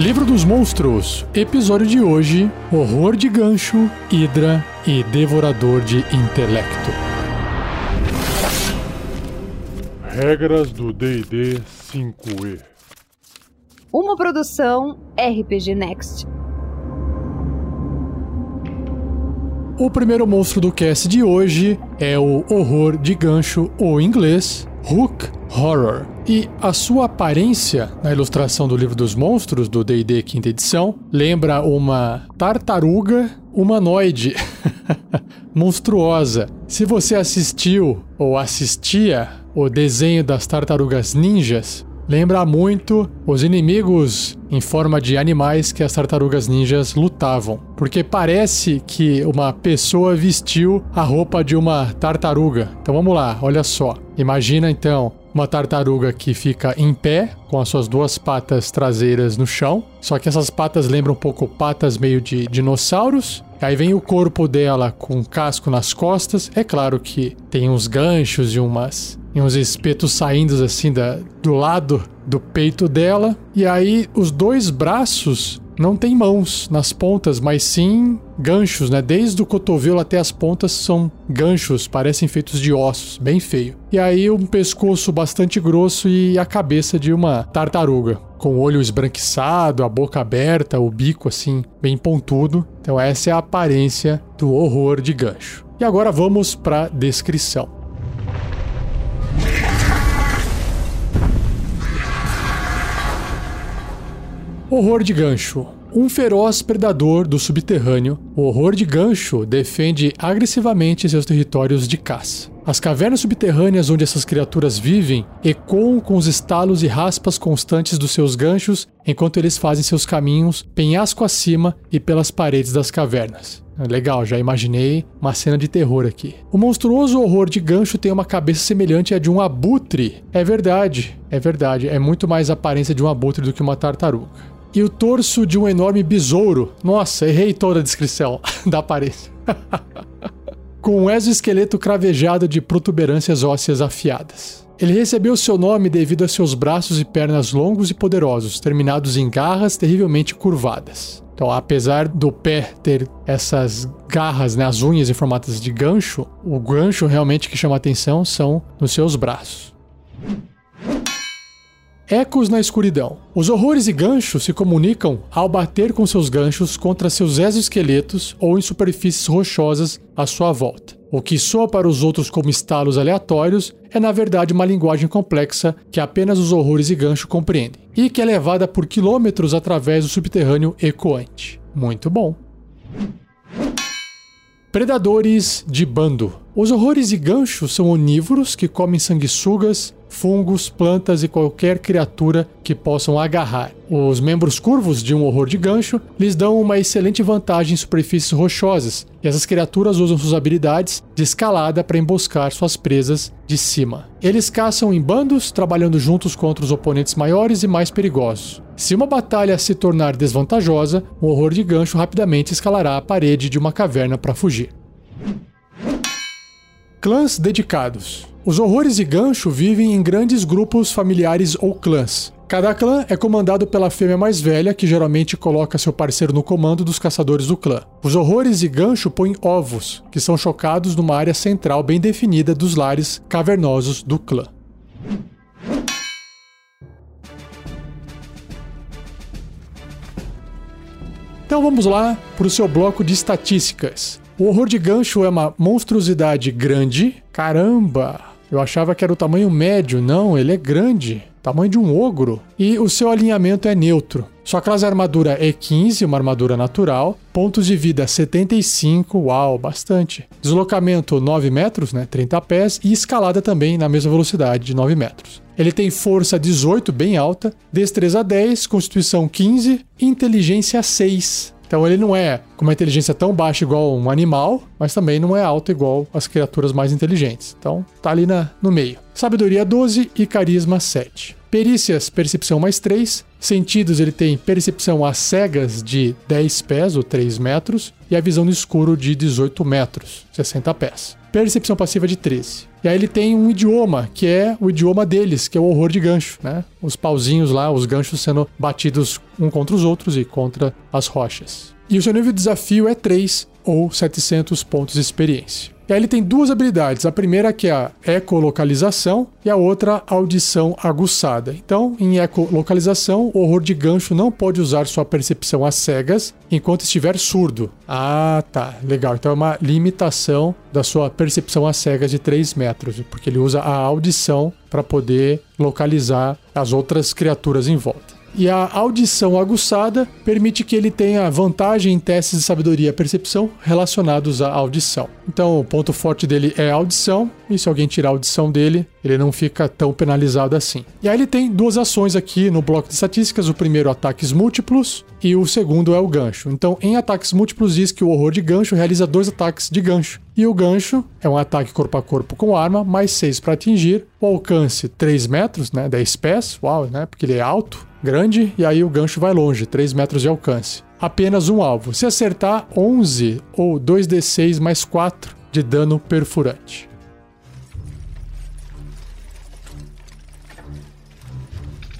Livro dos Monstros, episódio de hoje: Horror de Gancho, Hidra e Devorador de Intelecto. Regras do DD 5E. Uma produção RPG Next. O primeiro monstro do cast de hoje é o Horror de Gancho, ou em inglês, Hook Horror. E a sua aparência na ilustração do livro dos monstros do D&D quinta edição lembra uma tartaruga humanoide monstruosa. Se você assistiu ou assistia o desenho das tartarugas ninjas, lembra muito os inimigos em forma de animais que as tartarugas ninjas lutavam. Porque parece que uma pessoa vestiu a roupa de uma tartaruga. Então vamos lá, olha só. Imagina então uma tartaruga que fica em pé, com as suas duas patas traseiras no chão. Só que essas patas lembram um pouco patas meio de dinossauros. Aí vem o corpo dela com casco nas costas. É claro que tem uns ganchos e umas e uns espetos saindo assim da, do lado do peito dela. E aí os dois braços não tem mãos nas pontas, mas sim ganchos, né? Desde o cotovelo até as pontas são ganchos, parecem feitos de ossos, bem feio. E aí um pescoço bastante grosso e a cabeça de uma tartaruga, com o olho esbranquiçado, a boca aberta, o bico assim bem pontudo. Então essa é a aparência do horror de gancho. E agora vamos para descrição. Horror de gancho. Um feroz predador do subterrâneo, o horror de gancho defende agressivamente seus territórios de caça. As cavernas subterrâneas onde essas criaturas vivem ecoam com os estalos e raspas constantes dos seus ganchos enquanto eles fazem seus caminhos penhasco acima e pelas paredes das cavernas. Legal, já imaginei uma cena de terror aqui. O monstruoso horror de gancho tem uma cabeça semelhante à de um abutre. É verdade, é verdade. É muito mais a aparência de um abutre do que uma tartaruga e o torso de um enorme besouro. Nossa, errei toda a descrição da aparência. Com um exoesqueleto cravejado de protuberâncias ósseas afiadas. Ele recebeu seu nome devido a seus braços e pernas longos e poderosos, terminados em garras terrivelmente curvadas. Então, apesar do pé ter essas garras, né, as unhas em formatos de gancho, o gancho realmente que chama atenção são nos seus braços. Ecos na escuridão. Os horrores e ganchos se comunicam ao bater com seus ganchos contra seus exoesqueletos ou em superfícies rochosas à sua volta. O que soa para os outros como estalos aleatórios é na verdade uma linguagem complexa que apenas os horrores e gancho compreendem, e que é levada por quilômetros através do subterrâneo ecoante. Muito bom. Predadores de bando. Os horrores e ganchos são onívoros que comem sanguessugas, fungos, plantas e qualquer criatura que possam agarrar. Os membros curvos de um horror de gancho lhes dão uma excelente vantagem em superfícies rochosas, e essas criaturas usam suas habilidades de escalada para emboscar suas presas de cima. Eles caçam em bandos, trabalhando juntos contra os oponentes maiores e mais perigosos. Se uma batalha se tornar desvantajosa, um horror de gancho rapidamente escalará a parede de uma caverna para fugir. Clãs dedicados. Os horrores e gancho vivem em grandes grupos familiares ou clãs. Cada clã é comandado pela fêmea mais velha, que geralmente coloca seu parceiro no comando dos caçadores do clã. Os horrores e gancho põem ovos, que são chocados numa área central bem definida dos lares cavernosos do clã. Então vamos lá para o seu bloco de estatísticas. O horror de gancho é uma monstruosidade grande. Caramba! Eu achava que era o tamanho médio, não, ele é grande, tamanho de um ogro. E o seu alinhamento é neutro. Sua classe armadura é 15, uma armadura natural. Pontos de vida 75, uau, bastante. Deslocamento 9 metros, né, 30 pés. E escalada também na mesma velocidade, de 9 metros. Ele tem força 18, bem alta, destreza 10, constituição 15, inteligência 6. Então ele não é com uma inteligência tão baixa igual um animal, mas também não é alto igual as criaturas mais inteligentes. Então tá ali na, no meio. Sabedoria 12 e carisma 7. Perícias, percepção mais 3. Sentidos, ele tem percepção às cegas de 10 pés ou 3 metros e a visão no escuro de 18 metros, 60 pés. Percepção passiva de 13. E aí ele tem um idioma, que é o idioma deles, que é o horror de gancho, né? Os pauzinhos lá, os ganchos sendo batidos um contra os outros e contra as rochas. E o seu nível de desafio é 3 ou 700 pontos de experiência. E aí ele tem duas habilidades. A primeira que é a ecolocalização e a outra audição aguçada. Então, em ecolocalização, o horror de gancho não pode usar sua percepção às cegas enquanto estiver surdo. Ah, tá. Legal. Então é uma limitação da sua percepção às cegas de 3 metros, porque ele usa a audição para poder localizar as outras criaturas em volta. E a audição aguçada permite que ele tenha vantagem em testes de sabedoria e percepção relacionados à audição. Então, o ponto forte dele é a audição, e se alguém tirar a audição dele, ele não fica tão penalizado assim. E aí ele tem duas ações aqui no bloco de estatísticas: o primeiro, ataques múltiplos, e o segundo é o gancho. Então, em ataques múltiplos, diz que o horror de gancho realiza dois ataques de gancho. E o gancho é um ataque corpo a corpo com arma, mais 6 para atingir. O alcance 3 metros, né? 10 pés, uau, né? Porque ele é alto grande e aí o gancho vai longe, 3 metros de alcance. Apenas um alvo. Se acertar, 11 ou 2d6 mais 4 de dano perfurante.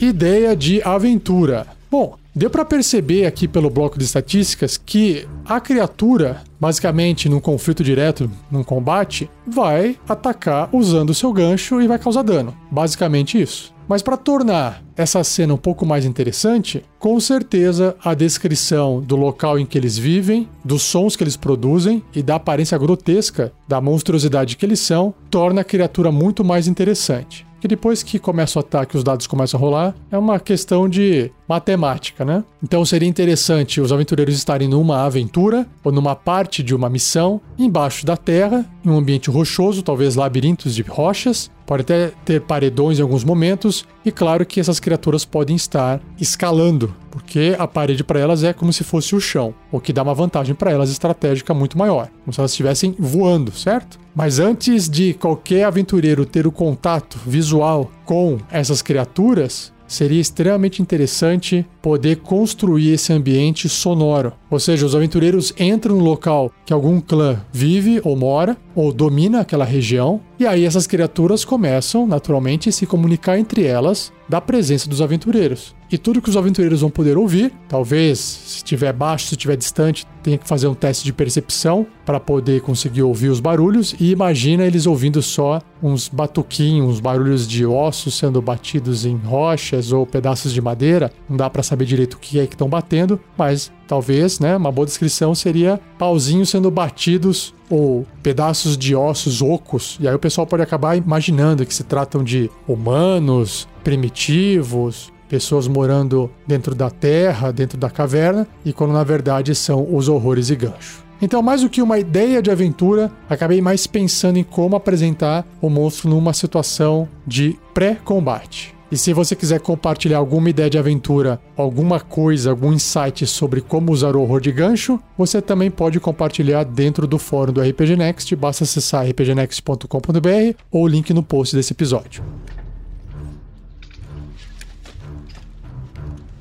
Ideia de aventura. Bom, Deu para perceber aqui pelo bloco de estatísticas que a criatura, basicamente num conflito direto, num combate, vai atacar usando o seu gancho e vai causar dano. Basicamente isso. Mas para tornar essa cena um pouco mais interessante, com certeza a descrição do local em que eles vivem, dos sons que eles produzem e da aparência grotesca, da monstruosidade que eles são, torna a criatura muito mais interessante que depois que começa o ataque os dados começam a rolar, é uma questão de matemática, né? Então seria interessante os aventureiros estarem numa aventura ou numa parte de uma missão embaixo da terra, em um ambiente rochoso, talvez labirintos de rochas, pode até ter paredões em alguns momentos, e claro que essas criaturas podem estar escalando, porque a parede para elas é como se fosse o chão, o que dá uma vantagem para elas estratégica muito maior, como se elas estivessem voando, certo? Mas antes de qualquer aventureiro ter o contato visual com essas criaturas, seria extremamente interessante poder construir esse ambiente sonoro. Ou seja, os aventureiros entram no local que algum clã vive ou mora, ou domina aquela região, e aí essas criaturas começam, naturalmente, a se comunicar entre elas da presença dos aventureiros. E tudo que os aventureiros vão poder ouvir, talvez se estiver baixo, se estiver distante, tenha que fazer um teste de percepção para poder conseguir ouvir os barulhos. E imagina eles ouvindo só uns batuquinhos, uns barulhos de ossos sendo batidos em rochas ou pedaços de madeira. Não dá para saber direito o que é que estão batendo, mas talvez, né, uma boa descrição seria pauzinhos sendo batidos ou pedaços de ossos ocos. E aí o pessoal pode acabar imaginando que se tratam de humanos primitivos pessoas morando dentro da terra, dentro da caverna, e quando na verdade são os horrores e gancho. Então, mais do que uma ideia de aventura, acabei mais pensando em como apresentar o monstro numa situação de pré-combate. E se você quiser compartilhar alguma ideia de aventura, alguma coisa, algum insight sobre como usar o horror de gancho, você também pode compartilhar dentro do fórum do RPG Next. Basta acessar rpgnext.com.br ou o link no post desse episódio.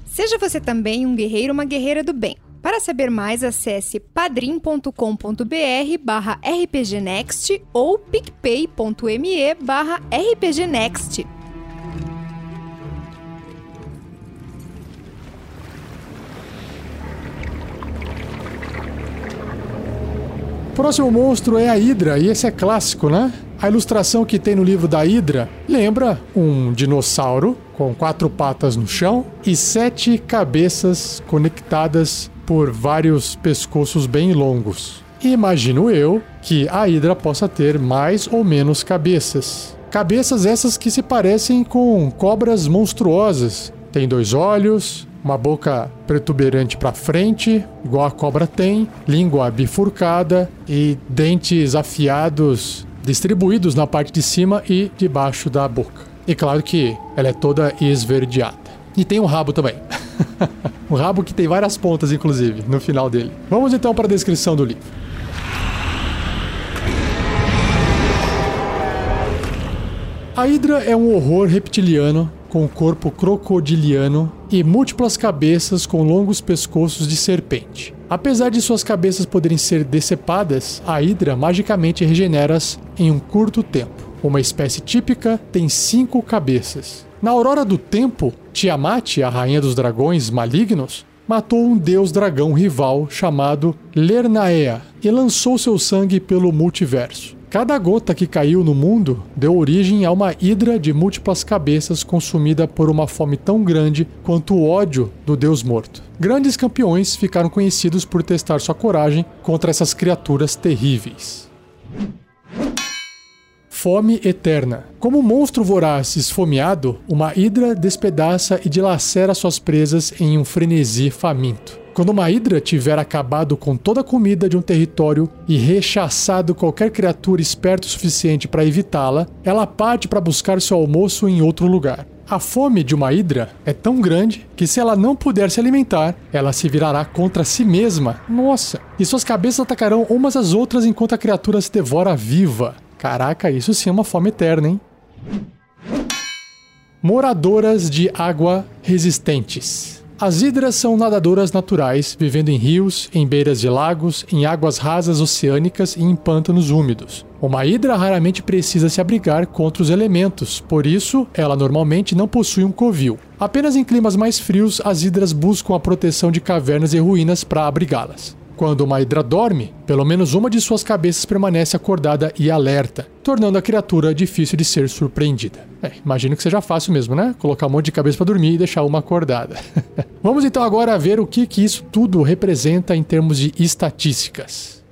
Seja você também um guerreiro ou uma guerreira do bem. Para saber mais, acesse padrim.com.br barra rpgnext ou picpay.me barra rpgnext. Próximo monstro é a Hidra, e esse é clássico, né? A ilustração que tem no livro da Hidra lembra um dinossauro com quatro patas no chão e sete cabeças conectadas por vários pescoços bem longos. imagino eu que a Hidra possa ter mais ou menos cabeças. Cabeças essas que se parecem com cobras monstruosas. Tem dois olhos, uma boca protuberante para frente, igual a cobra tem, língua bifurcada e dentes afiados distribuídos na parte de cima e debaixo da boca. E claro que ela é toda esverdeada. E tem um rabo também. um rabo que tem várias pontas, inclusive, no final dele. Vamos então para a descrição do livro. A Hidra é um horror reptiliano com corpo crocodiliano e múltiplas cabeças com longos pescoços de serpente. Apesar de suas cabeças poderem ser decepadas, a Hidra magicamente regenera-as em um curto tempo. Uma espécie típica tem cinco cabeças. Na Aurora do Tempo, Tiamat, a rainha dos dragões malignos, matou um deus dragão rival chamado Lernaea e lançou seu sangue pelo multiverso. Cada gota que caiu no mundo deu origem a uma hidra de múltiplas cabeças consumida por uma fome tão grande quanto o ódio do deus morto. Grandes campeões ficaram conhecidos por testar sua coragem contra essas criaturas terríveis. Fome eterna. Como um monstro voraz esfomeado, uma hidra despedaça e dilacera suas presas em um frenesi faminto. Quando uma hidra tiver acabado com toda a comida de um território e rechaçado qualquer criatura esperta o suficiente para evitá-la, ela parte para buscar seu almoço em outro lugar. A fome de uma hidra é tão grande que se ela não puder se alimentar, ela se virará contra si mesma. Nossa! E suas cabeças atacarão umas às outras enquanto a criatura se devora viva. Caraca, isso sim é uma fome eterna, hein? Moradoras de água resistentes. As hidras são nadadoras naturais, vivendo em rios, em beiras de lagos, em águas rasas oceânicas e em pântanos úmidos. Uma hidra raramente precisa se abrigar contra os elementos, por isso ela normalmente não possui um covil. Apenas em climas mais frios, as hidras buscam a proteção de cavernas e ruínas para abrigá-las. Quando uma hidra dorme, pelo menos uma de suas cabeças permanece acordada e alerta, tornando a criatura difícil de ser surpreendida. É, imagino que seja fácil mesmo, né? Colocar um monte de cabeça para dormir e deixar uma acordada. Vamos então agora ver o que, que isso tudo representa em termos de estatísticas.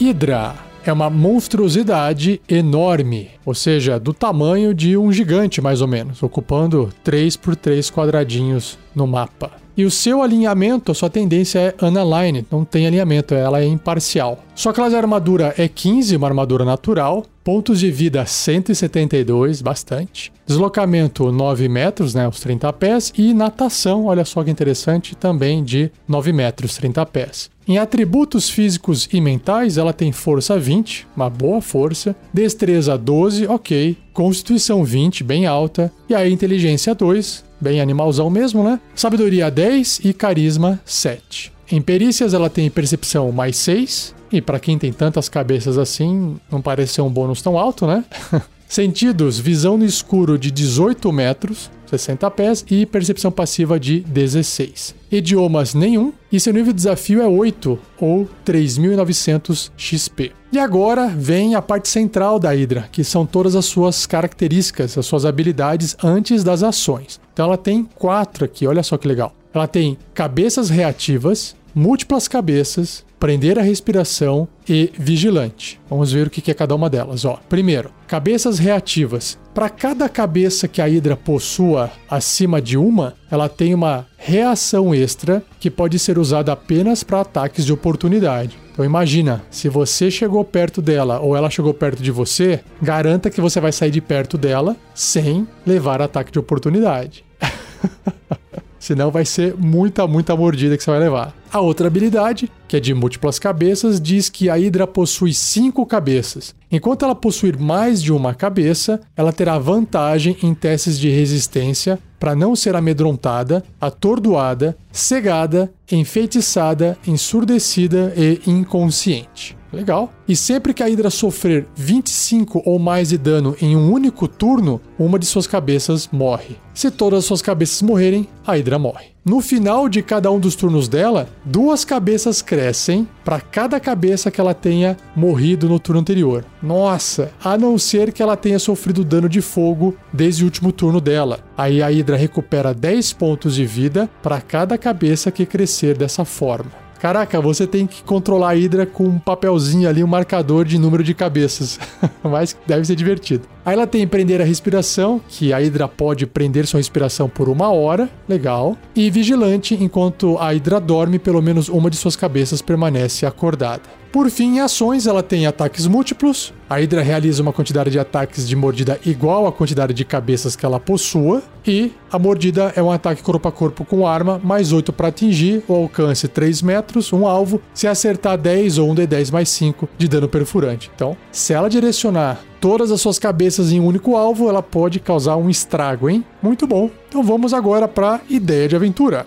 Hidra é uma monstruosidade enorme, ou seja, do tamanho de um gigante mais ou menos, ocupando 3 por 3 quadradinhos no mapa. E o seu alinhamento, a sua tendência é unaligned, não tem alinhamento, ela é imparcial. Sua classe de armadura é 15, uma armadura natural. Pontos de vida 172, bastante. Deslocamento 9 metros, né, os 30 pés. E natação, olha só que interessante, também de 9 metros, 30 pés. Em atributos físicos e mentais, ela tem força 20, uma boa força, destreza 12, ok, constituição 20, bem alta, e aí inteligência 2, bem animalzão mesmo, né? Sabedoria 10 e carisma 7. Em perícias ela tem percepção mais 6, e para quem tem tantas cabeças assim, não parece ser um bônus tão alto, né? Sentidos, visão no escuro de 18 metros, 60 pés, e percepção passiva de 16. Idiomas nenhum, e seu nível de desafio é 8 ou 3.900 XP. E agora vem a parte central da Hydra, que são todas as suas características, as suas habilidades antes das ações. Então ela tem quatro aqui, olha só que legal. Ela tem cabeças reativas, múltiplas cabeças, prender a respiração e vigilante. Vamos ver o que é cada uma delas. Ó, primeiro, cabeças reativas. Para cada cabeça que a Hydra possua acima de uma, ela tem uma reação extra que pode ser usada apenas para ataques de oportunidade. Então imagina, se você chegou perto dela ou ela chegou perto de você, garanta que você vai sair de perto dela sem levar ataque de oportunidade. Senão vai ser muita, muita mordida que você vai levar. A outra habilidade, que é de múltiplas cabeças, diz que a Hydra possui cinco cabeças. Enquanto ela possuir mais de uma cabeça, ela terá vantagem em testes de resistência para não ser amedrontada, atordoada, cegada, enfeitiçada, ensurdecida e inconsciente. Legal. E sempre que a Hydra sofrer 25 ou mais de dano em um único turno, uma de suas cabeças morre. Se todas as suas cabeças morrerem, a Hydra morre. No final de cada um dos turnos dela, duas cabeças crescem para cada cabeça que ela tenha morrido no turno anterior. Nossa, a não ser que ela tenha sofrido dano de fogo desde o último turno dela. Aí a Hydra recupera 10 pontos de vida para cada cabeça que crescer dessa forma. Caraca, você tem que controlar a Hydra com um papelzinho ali, um marcador de número de cabeças. Mas deve ser divertido. Aí ela tem prender a respiração, que a Hydra pode prender sua respiração por uma hora, legal. E vigilante, enquanto a Hydra dorme, pelo menos uma de suas cabeças permanece acordada. Por fim, em ações, ela tem ataques múltiplos. A Hydra realiza uma quantidade de ataques de mordida igual à quantidade de cabeças que ela possua. E a mordida é um ataque corpo a corpo com arma, mais 8 para atingir, o alcance 3 metros, um alvo, se acertar 10 ou um D10 mais 5 de dano perfurante. Então, se ela direcionar todas as suas cabeças em um único alvo, ela pode causar um estrago, hein? Muito bom. Então vamos agora para ideia de aventura.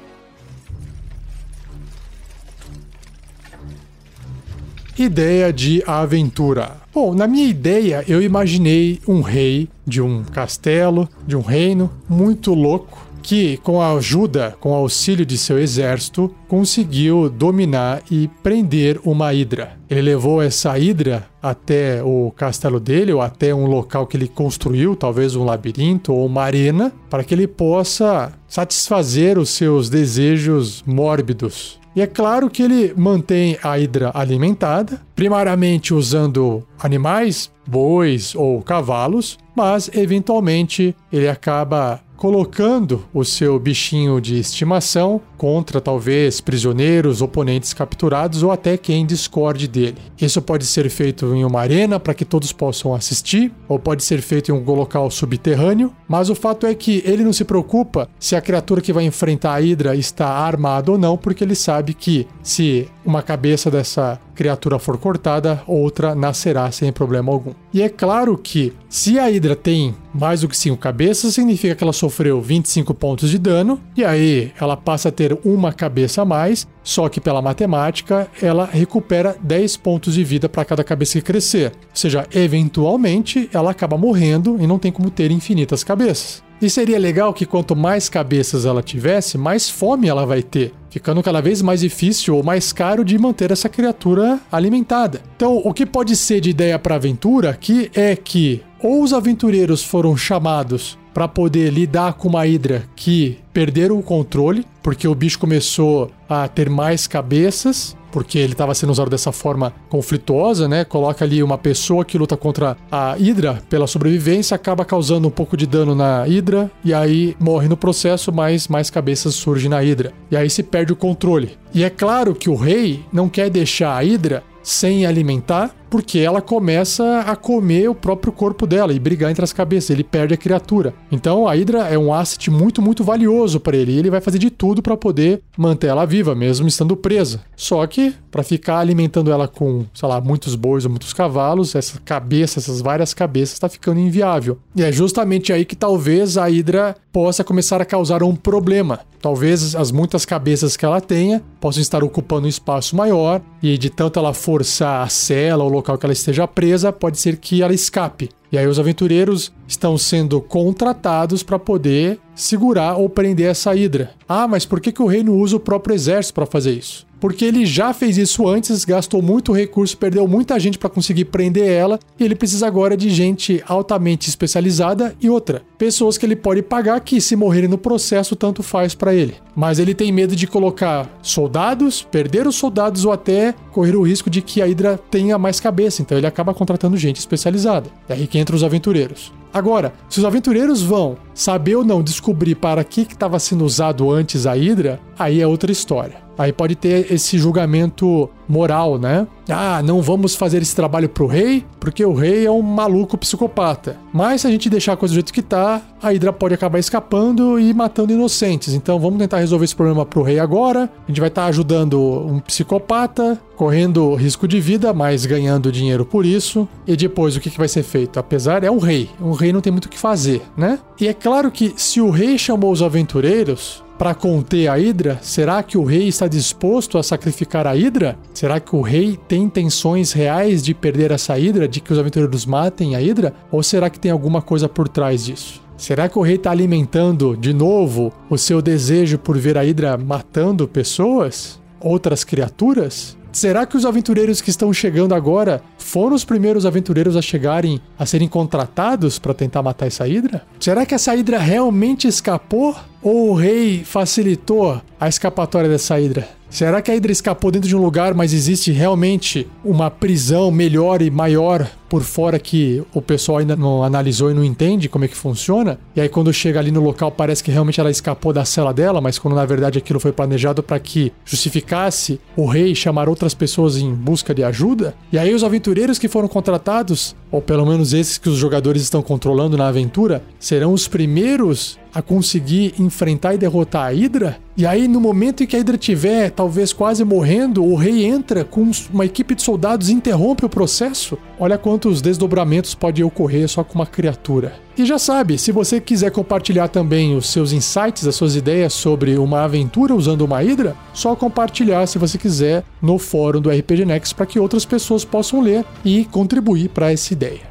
Ideia de aventura. Bom, na minha ideia, eu imaginei um rei de um castelo, de um reino muito louco, que, com a ajuda, com o auxílio de seu exército, conseguiu dominar e prender uma hidra. Ele levou essa hidra até o castelo dele, ou até um local que ele construiu, talvez um labirinto ou uma arena, para que ele possa satisfazer os seus desejos mórbidos. E é claro que ele mantém a hidra alimentada, primariamente usando animais, bois ou cavalos, mas eventualmente ele acaba colocando o seu bichinho de estimação contra talvez prisioneiros, oponentes capturados ou até quem discorde dele. Isso pode ser feito em uma arena para que todos possam assistir, ou pode ser feito em um local subterrâneo, mas o fato é que ele não se preocupa se a criatura que vai enfrentar a Hydra está armada ou não, porque ele sabe que se uma cabeça dessa criatura for cortada, outra nascerá sem problema algum. E é claro que se a Hydra tem mais do que 5 cabeças, significa que ela sofreu 25 pontos de dano, e aí ela passa a ter uma cabeça a mais, só que pela matemática ela recupera 10 pontos de vida para cada cabeça que crescer. Ou seja, eventualmente ela acaba morrendo e não tem como ter infinitas cabeças. E seria legal que quanto mais cabeças ela tivesse, mais fome ela vai ter, ficando cada vez mais difícil ou mais caro de manter essa criatura alimentada. Então, o que pode ser de ideia para aventura aqui é que ou os aventureiros foram chamados para poder lidar com uma hidra que perderam o controle, porque o bicho começou a ter mais cabeças, porque ele estava sendo usado dessa forma conflituosa, né? Coloca ali uma pessoa que luta contra a Hydra pela sobrevivência, acaba causando um pouco de dano na Hydra e aí morre no processo, mas mais cabeças surgem na Hydra. E aí se perde o controle. E é claro que o rei não quer deixar a Hydra sem alimentar, porque ela começa a comer o próprio corpo dela e brigar entre as cabeças. Ele perde a criatura. Então a Hydra é um asset muito, muito valioso para ele. E ele vai fazer de tudo para poder manter ela viva, mesmo estando presa. Só que, para ficar alimentando ela com, sei lá, muitos bois ou muitos cavalos, essa cabeça, essas várias cabeças, está ficando inviável. E é justamente aí que talvez a Hydra possa começar a causar um problema. Talvez as muitas cabeças que ela tenha possam estar ocupando um espaço maior e de tanto ela forçar a cela ou local que ela esteja presa, pode ser que ela escape. E aí os aventureiros estão sendo contratados para poder segurar ou prender essa hidra. Ah, mas por que, que o reino usa o próprio exército para fazer isso? Porque ele já fez isso antes, gastou muito recurso, perdeu muita gente para conseguir prender ela, e ele precisa agora de gente altamente especializada e outra, pessoas que ele pode pagar que se morrerem no processo tanto faz para ele. Mas ele tem medo de colocar soldados, perder os soldados ou até correr o risco de que a Hydra tenha mais cabeça, então ele acaba contratando gente especializada. É aí que entra os aventureiros. Agora, se os aventureiros vão saber ou não descobrir para que estava sendo usado antes a Hydra, aí é outra história. Aí pode ter esse julgamento moral, né? Ah, não vamos fazer esse trabalho pro rei, porque o rei é um maluco psicopata. Mas se a gente deixar a coisa do jeito que tá, a Hydra pode acabar escapando e matando inocentes. Então vamos tentar resolver esse problema pro rei agora. A gente vai estar tá ajudando um psicopata, correndo risco de vida, mas ganhando dinheiro por isso. E depois o que, que vai ser feito? Apesar, é um rei. Um rei não tem muito o que fazer, né? E é claro que se o rei chamou os aventureiros, para conter a Hidra? Será que o rei está disposto a sacrificar a Hidra? Será que o rei tem intenções reais de perder essa Hidra, de que os aventureiros matem a Hidra? Ou será que tem alguma coisa por trás disso? Será que o rei está alimentando de novo o seu desejo por ver a Hidra matando pessoas? Outras criaturas? Será que os aventureiros que estão chegando agora foram os primeiros aventureiros a chegarem a serem contratados para tentar matar essa hidra? Será que essa hidra realmente escapou ou o rei facilitou a escapatória dessa hidra? Será que a hidra escapou dentro de um lugar, mas existe realmente uma prisão melhor e maior por fora que o pessoal ainda não analisou e não entende como é que funciona. E aí quando chega ali no local parece que realmente ela escapou da cela dela, mas quando na verdade aquilo foi planejado para que justificasse o rei chamar outras pessoas em busca de ajuda. E aí os aventureiros que foram contratados, ou pelo menos esses que os jogadores estão controlando na aventura, serão os primeiros a conseguir enfrentar e derrotar a Hydra. E aí, no momento em que a Hydra estiver talvez quase morrendo, o rei entra com uma equipe de soldados e interrompe o processo. Olha quantos desdobramentos pode ocorrer só com uma criatura. E já sabe, se você quiser compartilhar também os seus insights, as suas ideias sobre uma aventura usando uma Hydra, só compartilhar se você quiser no fórum do RPG Next para que outras pessoas possam ler e contribuir para essa ideia.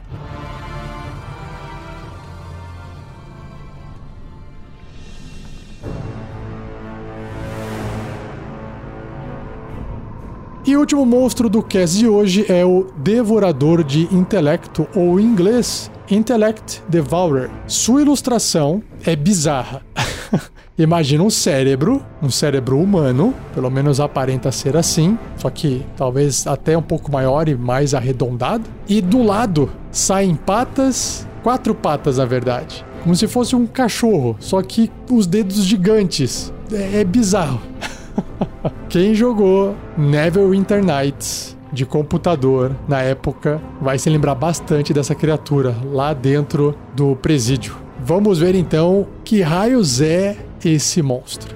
E o último monstro do cast de hoje é o Devorador de Intelecto, ou em inglês, Intellect Devourer. Sua ilustração é bizarra. Imagina um cérebro, um cérebro humano, pelo menos aparenta ser assim, só que talvez até um pouco maior e mais arredondado. E do lado saem patas, quatro patas na verdade, como se fosse um cachorro, só que os dedos gigantes. É, é bizarro. Quem jogou Neverwinter Nights de computador na época vai se lembrar bastante dessa criatura lá dentro do presídio. Vamos ver então que raios é esse monstro.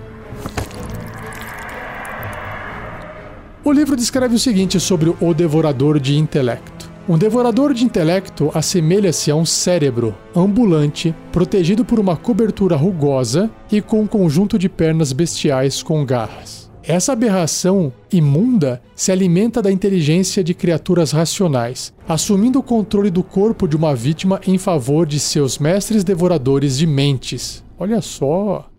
O livro descreve o seguinte sobre o devorador de intelecto. Um devorador de intelecto assemelha-se a um cérebro ambulante, protegido por uma cobertura rugosa e com um conjunto de pernas bestiais com garras. Essa aberração imunda se alimenta da inteligência de criaturas racionais, assumindo o controle do corpo de uma vítima em favor de seus mestres devoradores de mentes. Olha só!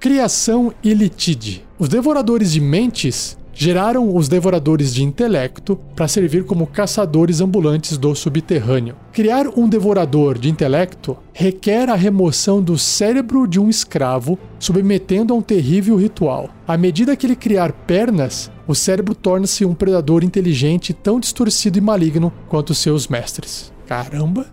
Criação Ilitide. Os devoradores de mentes geraram os devoradores de intelecto para servir como caçadores ambulantes do subterrâneo. Criar um devorador de intelecto requer a remoção do cérebro de um escravo, submetendo a um terrível ritual. À medida que ele criar pernas, o cérebro torna-se um predador inteligente tão distorcido e maligno quanto seus mestres. Caramba!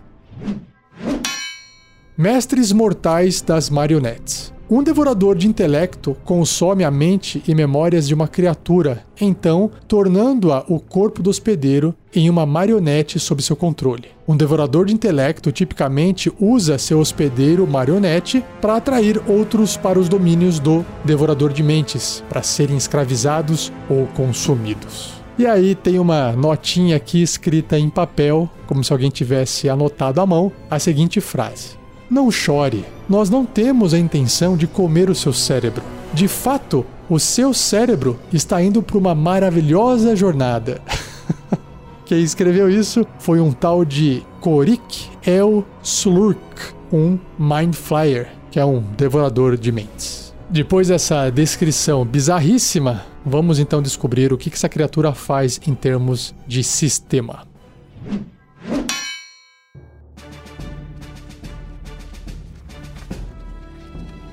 Mestres mortais das marionetes. Um devorador de intelecto consome a mente e memórias de uma criatura, então tornando-a o corpo do hospedeiro em uma marionete sob seu controle. Um devorador de intelecto tipicamente usa seu hospedeiro marionete para atrair outros para os domínios do devorador de mentes, para serem escravizados ou consumidos. E aí tem uma notinha aqui escrita em papel, como se alguém tivesse anotado à mão, a seguinte frase: não chore, nós não temos a intenção de comer o seu cérebro. De fato, o seu cérebro está indo para uma maravilhosa jornada. Quem escreveu isso foi um tal de Korik El Slurk, um Mind Flyer, que é um devorador de mentes. Depois dessa descrição bizarríssima, vamos então descobrir o que essa criatura faz em termos de sistema.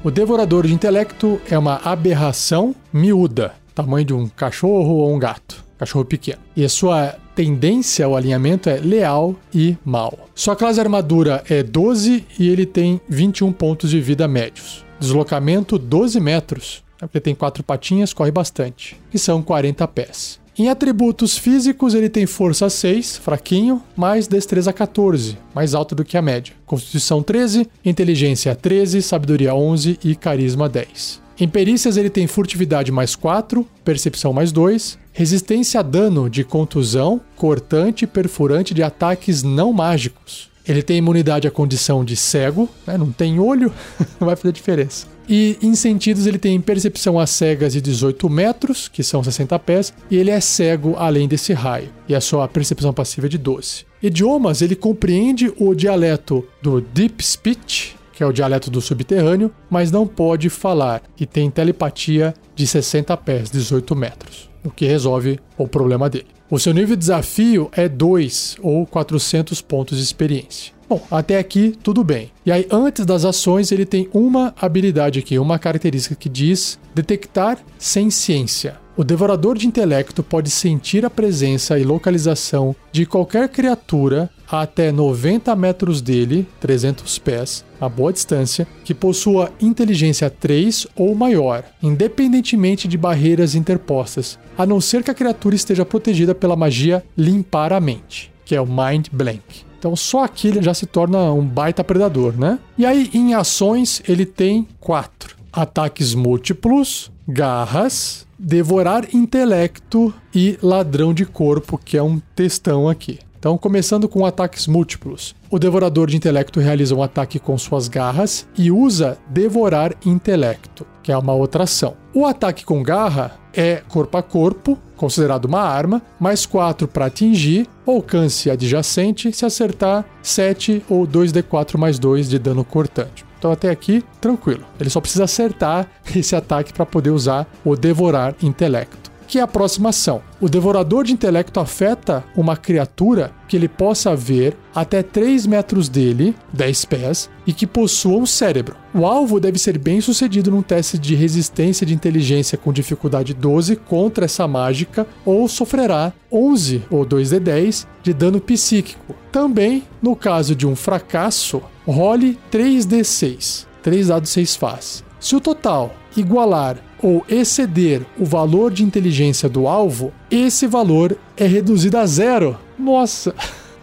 O devorador de intelecto é uma aberração miúda, tamanho de um cachorro ou um gato, cachorro pequeno. E a sua tendência ao alinhamento é leal e mal. Sua classe armadura é 12 e ele tem 21 pontos de vida médios. Deslocamento 12 metros, é porque tem quatro patinhas, corre bastante, que são 40 pés. Em atributos físicos, ele tem força 6, fraquinho, mais destreza 14, mais alto do que a média. Constituição 13, inteligência 13, sabedoria 11 e carisma 10. Em perícias, ele tem furtividade mais 4, percepção mais 2, resistência a dano de contusão, cortante e perfurante de ataques não mágicos. Ele tem imunidade à condição de cego, né? não tem olho, não vai fazer diferença. E em sentidos ele tem percepção a cegas de 18 metros, que são 60 pés, e ele é cego além desse raio, e a sua percepção passiva é de 12. Idiomas, ele compreende o dialeto do Deep Speech, que é o dialeto do subterrâneo, mas não pode falar, e tem telepatia de 60 pés, 18 metros, o que resolve o problema dele. O seu nível de desafio é 2 ou 400 pontos de experiência. Bom, até aqui tudo bem. E aí, antes das ações, ele tem uma habilidade aqui, uma característica que diz detectar sem ciência. O devorador de intelecto pode sentir a presença e localização de qualquer criatura a até 90 metros dele, 300 pés, a boa distância, que possua inteligência 3 ou maior, independentemente de barreiras interpostas, a não ser que a criatura esteja protegida pela magia Limpar a Mente, que é o Mind Blank. Então só aqui ele já se torna um baita predador, né? E aí em ações ele tem quatro: ataques múltiplos, garras, devorar intelecto e ladrão de corpo, que é um textão aqui. Então, começando com ataques múltiplos. O devorador de intelecto realiza um ataque com suas garras e usa devorar intelecto, que é uma outra ação. O ataque com garra é corpo a corpo, considerado uma arma, mais 4 para atingir, alcance adjacente, se acertar 7 ou 2d4 mais 2 de dano cortante. Então até aqui, tranquilo. Ele só precisa acertar esse ataque para poder usar o devorar intelecto que é a próxima ação. O devorador de intelecto afeta uma criatura que ele possa ver até 3 metros dele, 10 pés, e que possua um cérebro. O alvo deve ser bem sucedido num teste de resistência de inteligência com dificuldade 12 contra essa mágica, ou sofrerá 11 ou 2d10 de dano psíquico. Também, no caso de um fracasso, role 3d6, 3 dados 6 faz. Se o total igualar ou exceder o valor de inteligência do alvo, esse valor é reduzido a zero. Nossa!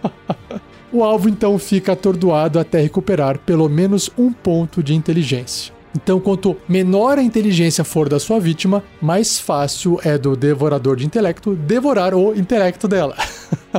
o alvo então fica atordoado até recuperar pelo menos um ponto de inteligência. Então, quanto menor a inteligência for da sua vítima, mais fácil é do devorador de intelecto devorar o intelecto dela.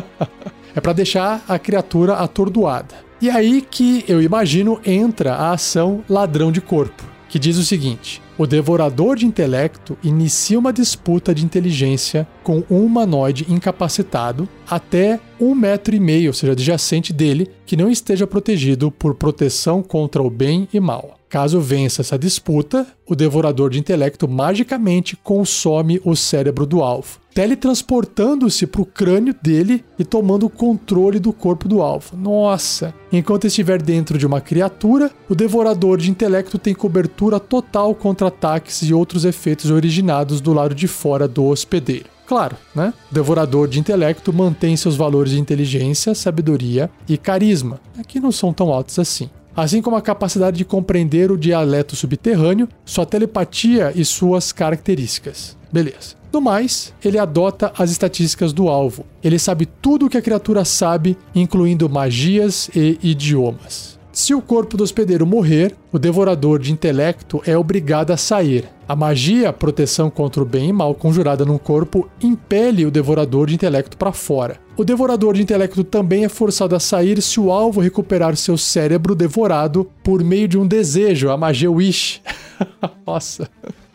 é para deixar a criatura atordoada. E aí que eu imagino entra a ação ladrão de corpo, que diz o seguinte: o devorador de intelecto inicia uma disputa de inteligência com um humanoide incapacitado até um metro e meio, ou seja, adjacente dele, que não esteja protegido por proteção contra o bem e mal. Caso vença essa disputa, o devorador de intelecto magicamente consome o cérebro do alvo, teletransportando-se para o crânio dele e tomando o controle do corpo do alvo. Nossa! Enquanto estiver dentro de uma criatura, o devorador de intelecto tem cobertura total contra ataques e outros efeitos originados do lado de fora do hospedeiro. Claro, né? O devorador de intelecto mantém seus valores de inteligência, sabedoria e carisma, que não são tão altos assim assim como a capacidade de compreender o dialeto subterrâneo, sua telepatia e suas características. Beleza. No mais, ele adota as estatísticas do alvo. Ele sabe tudo o que a criatura sabe, incluindo magias e idiomas. Se o corpo do hospedeiro morrer, o devorador de intelecto é obrigado a sair. A magia, proteção contra o bem e mal conjurada no corpo, impele o devorador de intelecto para fora. O devorador de intelecto também é forçado a sair se o alvo recuperar seu cérebro devorado por meio de um desejo, a magia Wish. Nossa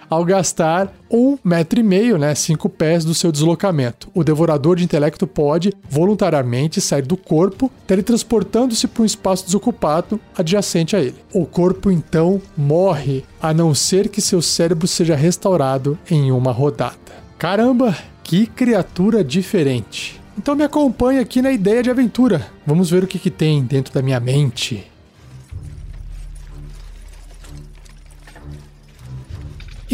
ao gastar um metro e meio, né, cinco pés do seu deslocamento. O devorador de intelecto pode voluntariamente sair do corpo, teletransportando-se para um espaço desocupado adjacente a ele. O corpo então morre, a não ser que seu cérebro seja restaurado em uma rodada. Caramba, que criatura diferente! Então me acompanhe aqui na ideia de aventura. Vamos ver o que, que tem dentro da minha mente.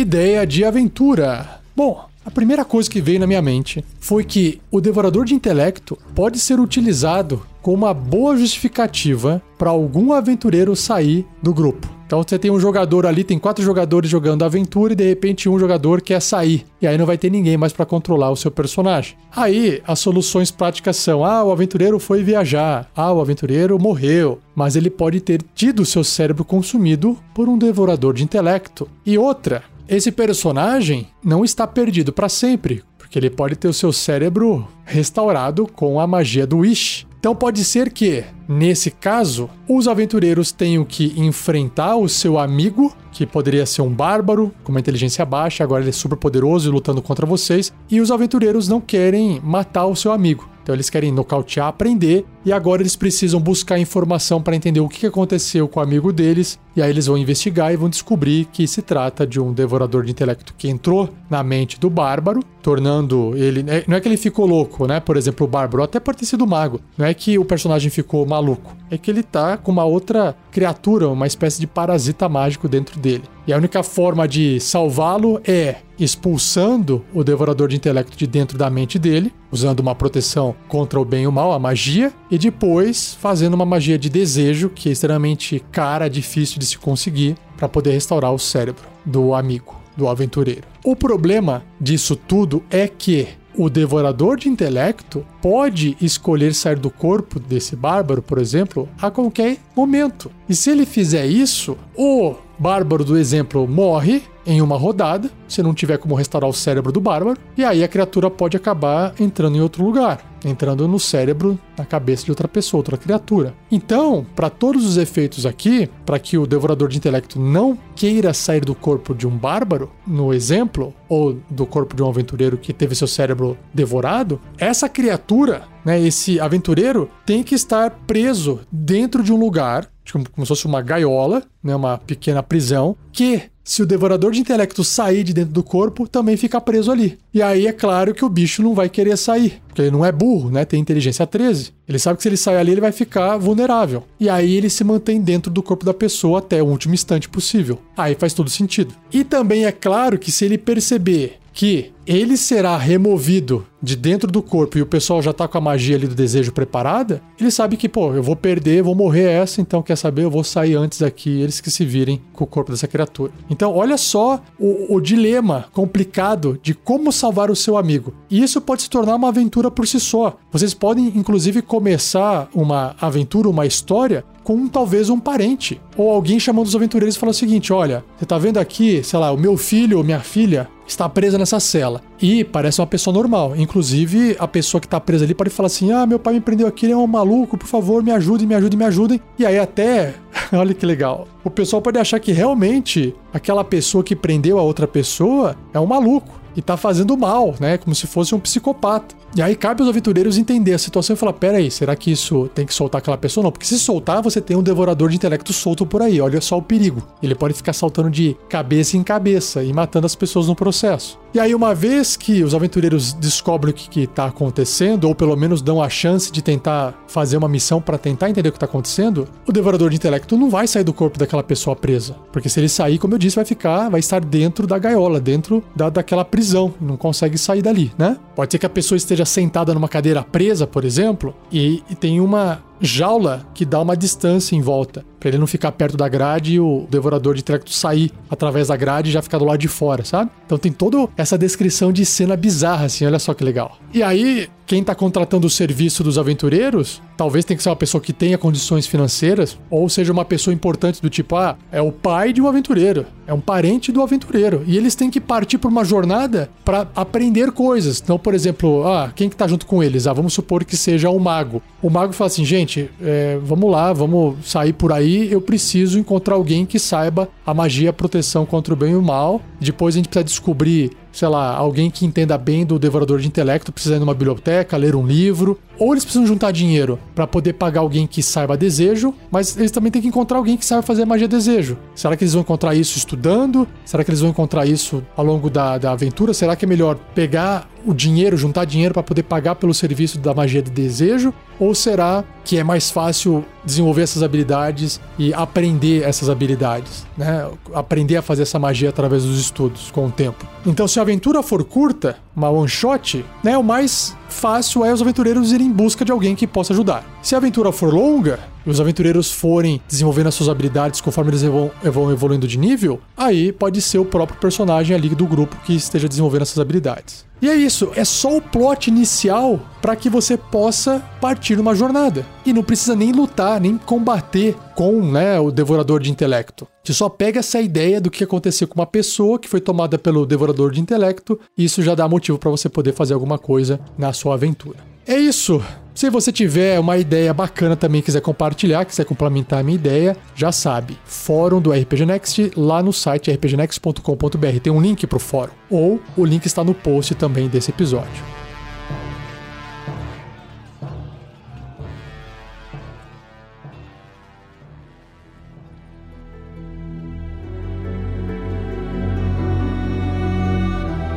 Ideia de aventura. Bom, a primeira coisa que veio na minha mente foi que o devorador de intelecto pode ser utilizado como uma boa justificativa para algum aventureiro sair do grupo. Então você tem um jogador ali, tem quatro jogadores jogando aventura e de repente um jogador quer sair. E aí não vai ter ninguém mais para controlar o seu personagem. Aí as soluções práticas são: ah, o aventureiro foi viajar, ah, o aventureiro morreu, mas ele pode ter tido seu cérebro consumido por um devorador de intelecto. E outra, esse personagem não está perdido para sempre, porque ele pode ter o seu cérebro restaurado com a magia do Wish. Então pode ser que, nesse caso, os aventureiros tenham que enfrentar o seu amigo, que poderia ser um bárbaro, com uma inteligência baixa, agora ele é super poderoso e lutando contra vocês, e os aventureiros não querem matar o seu amigo. Então eles querem nocautear, aprender, e agora eles precisam buscar informação para entender o que aconteceu com o amigo deles, e aí eles vão investigar e vão descobrir que se trata de um devorador de intelecto que entrou na mente do bárbaro, tornando ele. Né, não é que ele ficou louco, né? Por exemplo, o bárbaro, até pode ter sido mago. Não é que o personagem ficou maluco. é que ele tá com uma outra criatura, uma espécie de parasita mágico dentro dele. E a única forma de salvá-lo é expulsando o devorador de intelecto de dentro da mente dele, usando uma proteção contra o bem e o mal, a magia, e depois fazendo uma magia de desejo, que é extremamente cara, difícil de se conseguir, para poder restaurar o cérebro do amigo, do aventureiro. O problema disso tudo é que o devorador de intelecto pode escolher sair do corpo desse bárbaro, por exemplo, a qualquer momento. E se ele fizer isso, o bárbaro do exemplo morre em uma rodada, se não tiver como restaurar o cérebro do bárbaro, e aí a criatura pode acabar entrando em outro lugar, entrando no cérebro, na cabeça de outra pessoa, outra criatura. Então, para todos os efeitos aqui, para que o devorador de intelecto não queira sair do corpo de um bárbaro, no exemplo, ou do corpo de um aventureiro que teve seu cérebro devorado, essa criatura, né, esse aventureiro, tem que estar preso dentro de um lugar como, como se fosse uma gaiola, né, uma pequena prisão, que se o devorador de intelecto sair de dentro do corpo, também fica preso ali. E aí é claro que o bicho não vai querer sair, porque ele não é burro, né? Tem inteligência 13. Ele sabe que se ele sair ali, ele vai ficar vulnerável. E aí ele se mantém dentro do corpo da pessoa até o último instante possível. Aí faz todo sentido. E também é claro que se ele perceber que ele será removido de dentro do corpo e o pessoal já tá com a magia ali do desejo preparada, ele sabe que, pô, eu vou perder, vou morrer essa, então quer saber, eu vou sair antes aqui, eles que se virem com o corpo dessa criatura. Então, olha só o, o dilema complicado de como salvar o seu amigo. E isso pode se tornar uma aventura por si só. Vocês podem, inclusive, começar uma aventura, uma história com talvez um parente ou alguém chamando os aventureiros e falando o seguinte: olha, você tá vendo aqui, sei lá, o meu filho ou minha filha está presa nessa cela. E parece uma pessoa normal. Inclusive, a pessoa que está presa ali pode falar assim: ah, meu pai me prendeu aqui, ele é um maluco, por favor, me ajudem, me ajudem, me ajudem. E aí, até, olha que legal, o pessoal pode achar que realmente aquela pessoa que prendeu a outra pessoa é um maluco e tá fazendo mal, né? Como se fosse um psicopata. E aí cabe aos aventureiros entender a situação e falar: pera aí, será que isso tem que soltar aquela pessoa? Não, porque se soltar, você tem um devorador de intelecto solto por aí. Olha só o perigo. Ele pode ficar saltando de cabeça em cabeça e matando as pessoas no processo. E aí, uma vez que os aventureiros descobrem o que está acontecendo, ou pelo menos dão a chance de tentar fazer uma missão para tentar entender o que está acontecendo, o devorador de intelecto não vai sair do corpo daquela pessoa presa. Porque se ele sair, como eu disse, vai ficar, vai estar dentro da gaiola, dentro da, daquela prisão. Não consegue sair dali, né? Pode ser que a pessoa esteja sentada numa cadeira presa, por exemplo, e, e tem uma jaula que dá uma distância em volta, para ele não ficar perto da grade e o devorador de intelecto sair através da grade e já ficar do lado de fora, sabe? Então tem toda essa descrição de cena bizarra, assim, olha só que legal. E aí, quem está contratando o serviço dos aventureiros, talvez tenha que ser uma pessoa que tenha condições financeiras, ou seja uma pessoa importante do tipo, ah, é o pai de um aventureiro, é um parente do aventureiro, e eles têm que partir por uma jornada para aprender coisas. Então, por exemplo, ah, quem que tá junto com eles? Ah, vamos supor que seja o mago. O mago fala assim, gente, é, vamos lá, vamos sair por aí, eu preciso encontrar alguém que saiba a magia, a proteção contra o bem e o mal. Depois a gente precisa descobrir sei lá, alguém que entenda bem do devorador de intelecto, precisa ir numa biblioteca, ler um livro, ou eles precisam juntar dinheiro para poder pagar alguém que saiba desejo, mas eles também têm que encontrar alguém que saiba fazer magia desejo. Será que eles vão encontrar isso estudando? Será que eles vão encontrar isso ao longo da, da aventura? Será que é melhor pegar o dinheiro, juntar dinheiro para poder pagar pelo serviço da magia de desejo? Ou será que é mais fácil desenvolver essas habilidades e aprender essas habilidades, né? Aprender a fazer essa magia através dos estudos com o tempo. Então, se a aventura for curta, uma one shot, né, o mais fácil é os aventureiros irem em busca de alguém que possa ajudar. Se a aventura for longa, e os aventureiros forem desenvolvendo as suas habilidades conforme eles vão, vão evoluindo de nível, aí pode ser o próprio personagem ali do grupo que esteja desenvolvendo essas habilidades. E é isso, é só o plot inicial para que você possa partir numa jornada. E não precisa nem lutar, nem combater com né, o devorador de intelecto. Você só pega essa ideia do que aconteceu com uma pessoa que foi tomada pelo devorador de intelecto, e isso já dá motivo para você poder fazer alguma coisa na sua aventura. É isso. Se você tiver uma ideia bacana também, quiser compartilhar, quiser complementar a minha ideia, já sabe. Fórum do RPG Next lá no site rpgnext.com.br tem um link para o fórum. Ou o link está no post também desse episódio.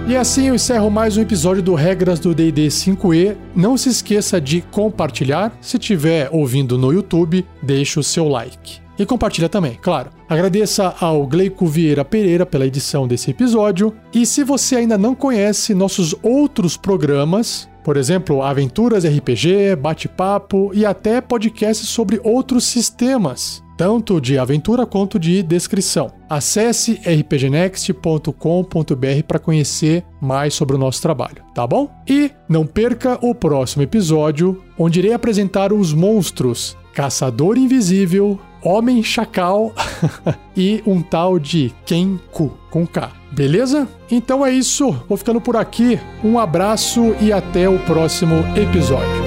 E assim eu encerro mais um episódio do Regras do D&D 5e. Não se esqueça de compartilhar. Se estiver ouvindo no YouTube, deixe o seu like. E compartilha também, claro. Agradeça ao Gleico Vieira Pereira pela edição desse episódio. E se você ainda não conhece nossos outros programas, por exemplo, aventuras RPG, bate-papo e até podcasts sobre outros sistemas, tanto de aventura quanto de descrição. Acesse rpgnext.com.br para conhecer mais sobre o nosso trabalho, tá bom? E não perca o próximo episódio, onde irei apresentar os monstros Caçador Invisível, Homem Chacal e um tal de Kenku com K. Beleza? Então é isso. Vou ficando por aqui. Um abraço e até o próximo episódio.